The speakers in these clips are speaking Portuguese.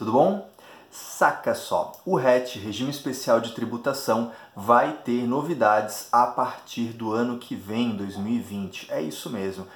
tudo bom? Saca só, o RET, Regime Especial de Tributação, vai ter novidades a partir do ano que vem, 2020. É isso mesmo.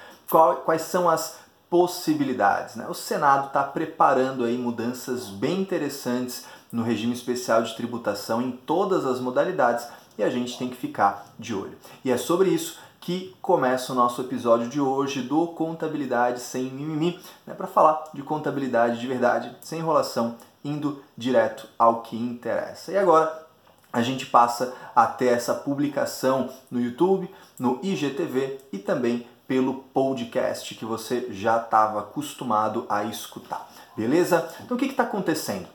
Quais são as possibilidades? Né? O Senado está preparando aí mudanças bem interessantes no regime especial de tributação em todas as modalidades e a gente tem que ficar de olho. E é sobre isso que começa o nosso episódio de hoje do Contabilidade Sem Mimimi, né, para falar de contabilidade de verdade, sem enrolação, indo direto ao que interessa. E agora a gente passa até essa publicação no YouTube, no IGTV e também pelo podcast que você já estava acostumado a escutar. Beleza? Então o que está acontecendo?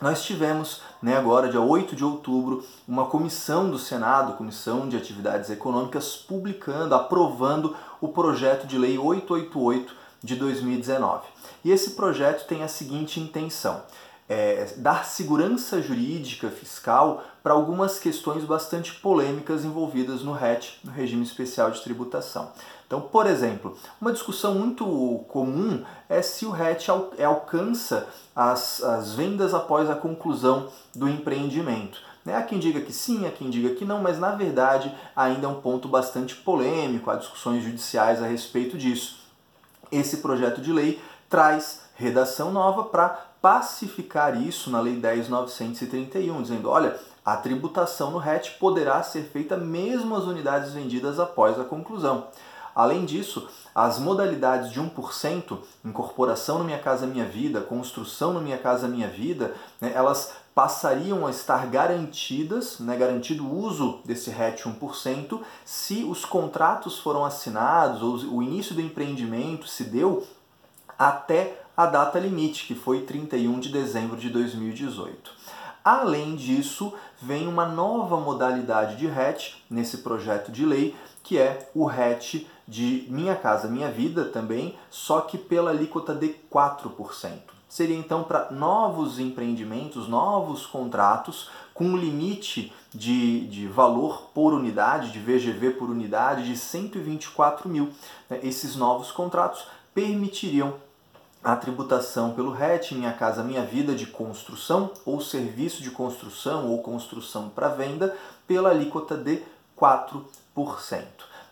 Nós tivemos, né, agora, dia 8 de outubro, uma comissão do Senado, Comissão de Atividades Econômicas, publicando, aprovando o projeto de lei 888 de 2019. E esse projeto tem a seguinte intenção: é, dar segurança jurídica fiscal para algumas questões bastante polêmicas envolvidas no RET, no Regime Especial de Tributação. Então, por exemplo, uma discussão muito comum é se o RET é, alcança as, as vendas após a conclusão do empreendimento. Né? Há quem diga que sim, há quem diga que não, mas na verdade ainda é um ponto bastante polêmico, há discussões judiciais a respeito disso. Esse projeto de lei traz redação nova para pacificar isso na Lei 10.931, dizendo: olha, a tributação no RET poderá ser feita mesmo as unidades vendidas após a conclusão. Além disso, as modalidades de 1%, incorporação no Minha Casa Minha Vida, construção no Minha Casa Minha Vida, né, elas passariam a estar garantidas, né, garantido o uso desse RET 1%, se os contratos foram assinados ou o início do empreendimento se deu até a data limite, que foi 31 de dezembro de 2018. Além disso, vem uma nova modalidade de RET nesse projeto de lei, que é o RET de Minha Casa Minha Vida também, só que pela alíquota de 4%. Seria então para novos empreendimentos, novos contratos, com limite de, de valor por unidade, de VGV por unidade, de 124 mil. Né, esses novos contratos permitiriam a tributação pelo RET, Minha Casa Minha Vida, de construção ou serviço de construção ou construção para venda, pela alíquota de 4%.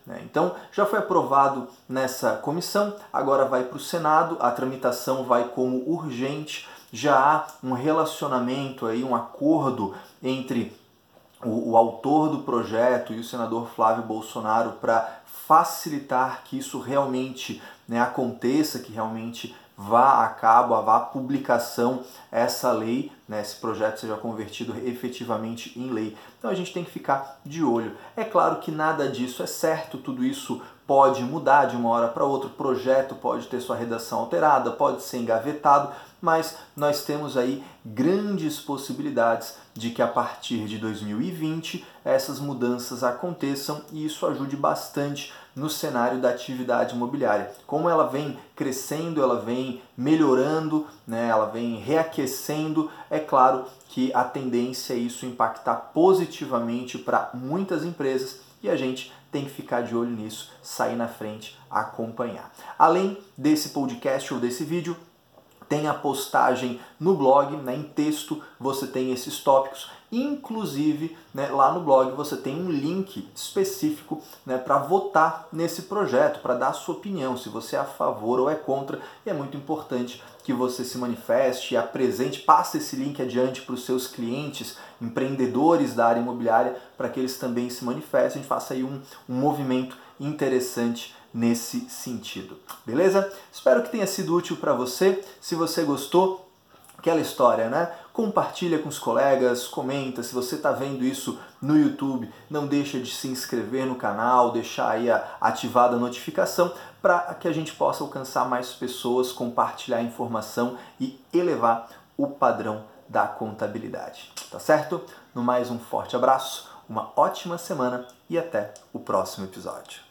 Né? Então, já foi aprovado nessa comissão, agora vai para o Senado, a tramitação vai como urgente, já há um relacionamento, aí, um acordo entre o, o autor do projeto e o senador Flávio Bolsonaro para facilitar que isso realmente né, aconteça, que realmente vá a cabo, vá publicação essa lei, né, esse projeto seja convertido efetivamente em lei. Então a gente tem que ficar de olho. É claro que nada disso é certo, tudo isso pode mudar de uma hora para outra, o projeto pode ter sua redação alterada, pode ser engavetado, mas nós temos aí grandes possibilidades de que a partir de 2020 essas mudanças aconteçam e isso ajude bastante no cenário da atividade imobiliária. Como ela vem crescendo, ela vem melhorando, né, ela vem reaquecendo, é claro que a tendência é isso impactar positivamente para muitas empresas e a gente tem que ficar de olho nisso, sair na frente, acompanhar. Além desse podcast ou desse vídeo, tem a postagem no blog, né, em texto você tem esses tópicos. Inclusive, né, lá no blog você tem um link específico né, para votar nesse projeto, para dar a sua opinião, se você é a favor ou é contra. E é muito importante que você se manifeste, apresente, passe esse link adiante para os seus clientes, empreendedores da área imobiliária, para que eles também se manifestem, a gente faça aí um, um movimento interessante nesse sentido. Beleza? Espero que tenha sido útil para você. Se você gostou, aquela história, né? Compartilha com os colegas, comenta. Se você está vendo isso no YouTube, não deixa de se inscrever no canal, deixar aí a ativada a notificação para que a gente possa alcançar mais pessoas, compartilhar informação e elevar o padrão da contabilidade. Tá certo? No mais um forte abraço, uma ótima semana e até o próximo episódio.